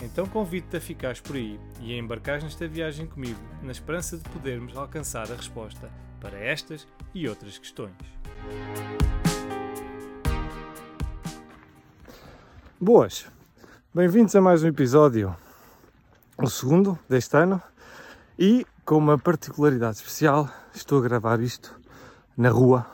Então convido-te a ficares por aí e a embarcares nesta viagem comigo, na esperança de podermos alcançar a resposta para estas e outras questões. Boas, bem-vindos a mais um episódio, o segundo deste ano, e com uma particularidade especial, estou a gravar isto na rua,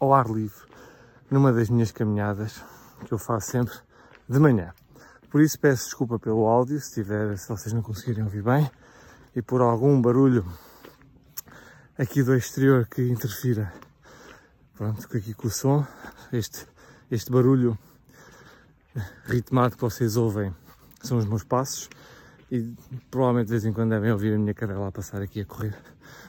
ao ar livre, numa das minhas caminhadas que eu faço sempre de manhã. Por isso peço desculpa pelo áudio, se, tiver, se vocês não conseguirem ouvir bem, e por algum barulho aqui do exterior que interfira pronto, aqui com o som, este, este barulho ritmado que vocês ouvem são os meus passos e provavelmente de vez em quando devem ouvir a minha cadela a passar aqui a correr.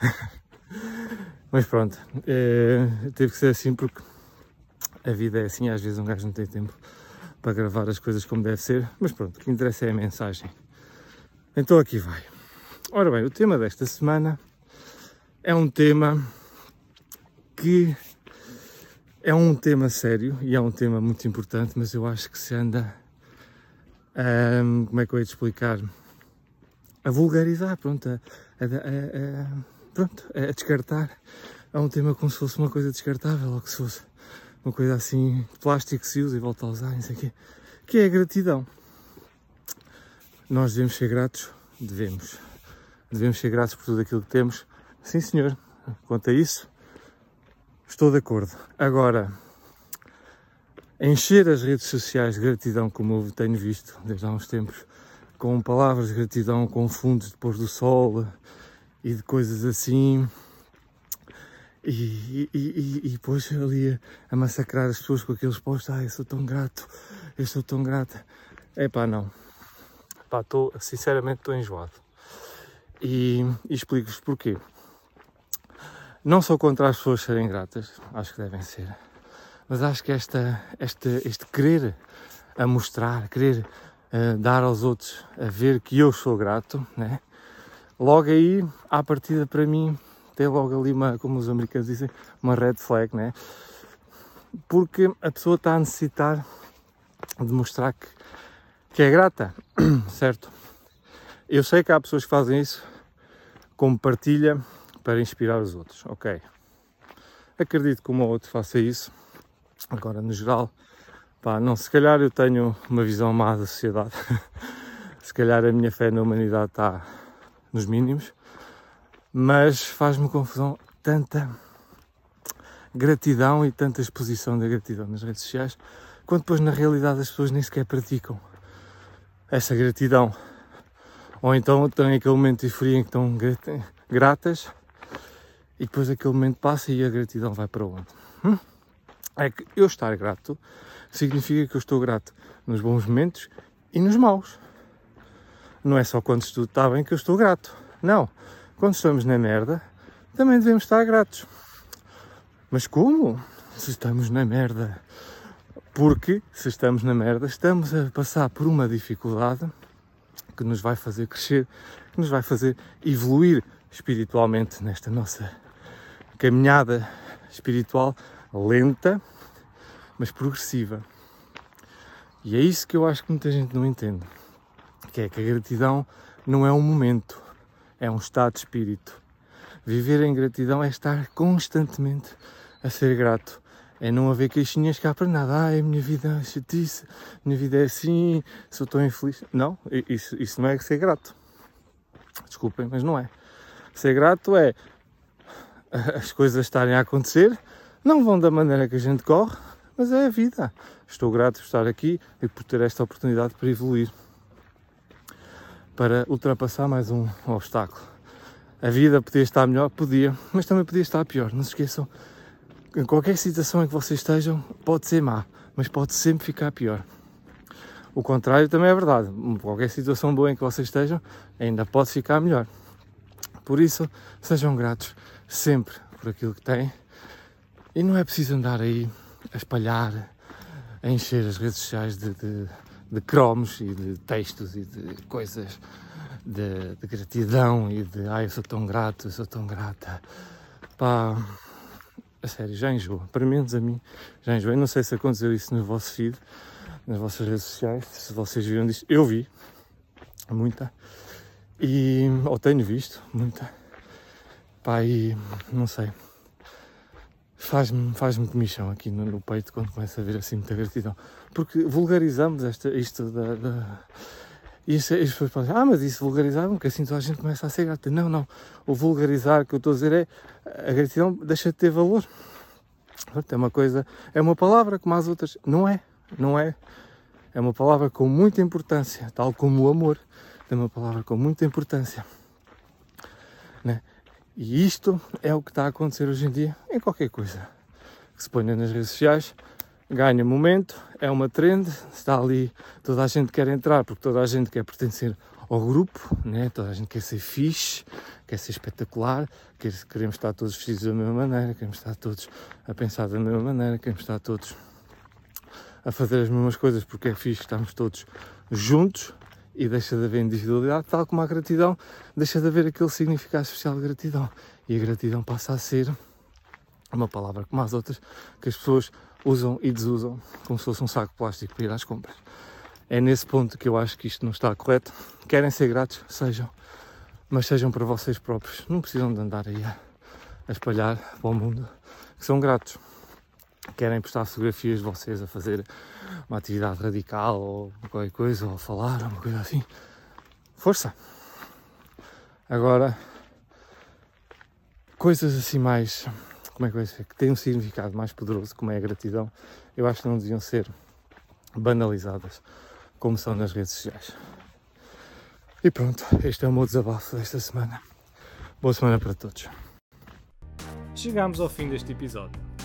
Mas pronto, é, teve que ser assim porque a vida é assim, às vezes um gajo não tem tempo para gravar as coisas como deve ser, mas pronto, o que interessa é a mensagem. Então aqui vai. Ora bem, o tema desta semana é um tema que é um tema sério e é um tema muito importante, mas eu acho que se anda, hum, como é que eu ia te explicar, a vulgarizar, pronto, a, a, a, pronto, a descartar. É um tema como se fosse uma coisa descartável, ou que se fosse uma coisa assim plástico se usa e volta a usar, não sei o quê, que é a gratidão. Nós devemos ser gratos? Devemos. Devemos ser gratos por tudo aquilo que temos? Sim, senhor. Quanto a isso, estou de acordo. Agora, encher as redes sociais de gratidão, como eu tenho visto desde há uns tempos, com palavras de gratidão, com fundos depois do sol e de coisas assim, e, e, e, e depois ali a, a, massacrar as pessoas com aqueles postos, ah, eu sou tão grato, eu sou tão grata. É pá, não. Pá, tô, sinceramente estou enjoado. E, e explico-vos porquê. Não sou contra as pessoas serem gratas, acho que devem ser. Mas acho que esta, esta, este querer a mostrar, querer uh, dar aos outros a ver que eu sou grato, né? logo aí, à partida para mim, tem logo ali uma, como os americanos dizem, uma red flag, né? Porque a pessoa está a necessitar de mostrar que, que é grata, certo? Eu sei que há pessoas que fazem isso como partilha para inspirar os outros, ok? Acredito que um ou outro faça isso. Agora, no geral, pá, não, se calhar eu tenho uma visão má da sociedade. se calhar a minha fé na humanidade está nos mínimos mas faz-me confusão tanta gratidão e tanta exposição da gratidão nas redes sociais, quando depois na realidade as pessoas nem sequer praticam essa gratidão. Ou então têm aquele momento de euforia em que estão gratas e depois aquele momento passa e a gratidão vai para onde? Hum? É que eu estar grato significa que eu estou grato nos bons momentos e nos maus. Não é só quando tudo está bem que eu estou grato. Não quando estamos na merda, também devemos estar gratos. Mas como? Se estamos na merda. Porque se estamos na merda, estamos a passar por uma dificuldade que nos vai fazer crescer, que nos vai fazer evoluir espiritualmente nesta nossa caminhada espiritual lenta, mas progressiva. E é isso que eu acho que muita gente não entende, que é que a gratidão não é um momento, é um estado de espírito. Viver em gratidão é estar constantemente a ser grato. É não haver queixinhas cá para nada. Ah, a minha vida é chatice, minha vida é assim, sou tão infeliz. Não, isso, isso não é ser grato. Desculpem, mas não é. Ser grato é as coisas estarem a acontecer, não vão da maneira que a gente corre, mas é a vida. Estou grato por estar aqui e por ter esta oportunidade para evoluir para ultrapassar mais um obstáculo. A vida podia estar melhor, podia, mas também podia estar pior. Não se esqueçam, em qualquer situação em que vocês estejam, pode ser má, mas pode sempre ficar pior. O contrário também é verdade. Qualquer situação boa em que vocês estejam, ainda pode ficar melhor. Por isso, sejam gratos sempre por aquilo que têm e não é preciso andar aí a espalhar, a encher as redes sociais de, de, de cromos e de textos e de coisas de, de gratidão e de ai, eu sou tão grato, eu sou tão grata. Pá, a sério, já enjoa. Para menos a mim, já enjoa. Eu não sei se aconteceu isso no vosso feed, nas vossas redes sociais, se vocês viram disto. Eu vi, muita. E, ou tenho visto, muita. Pá, e não sei. Faz-me faz comichão aqui no, no, peito quando começa a ver assim muita gratidão. Porque vulgarizamos esta, isto da, da e as pessoas dizer, ah, mas isso vulgarizavam, que assim toda a gente começa a ser grata. Não, não. O vulgarizar que eu estou a dizer é a gratidão deixa de ter valor. É uma coisa, é uma palavra como as outras. Não é, não é. É uma palavra com muita importância, tal como o amor. É uma palavra com muita importância. Né? E isto é o que está a acontecer hoje em dia em qualquer coisa que se ponha nas redes sociais ganha momento, é uma trend, está ali, toda a gente quer entrar porque toda a gente quer pertencer ao grupo, né? toda a gente quer ser fixe, quer ser espetacular, quer, queremos estar todos vestidos da mesma maneira, queremos estar todos a pensar da mesma maneira, queremos estar todos a fazer as mesmas coisas porque é fixe, estamos todos juntos e deixa de haver individualidade, tal como a gratidão, deixa de haver aquele significado especial de gratidão e a gratidão passa a ser uma palavra como as outras que as pessoas usam e desusam como se fosse um saco de plástico para ir às compras. É nesse ponto que eu acho que isto não está correto. Querem ser gratos? Sejam. Mas sejam para vocês próprios. Não precisam de andar aí a, a espalhar para o mundo que são gratos. Querem postar fotografias de vocês a fazer uma atividade radical ou qualquer coisa, ou a falar, uma coisa assim. Força! Agora, coisas assim mais como é que vai ser, que têm um significado mais poderoso, como é a gratidão, eu acho que não deviam ser banalizadas como são nas redes sociais. E pronto, este é o meu desabafo desta semana. Boa semana para todos. Chegamos ao fim deste episódio.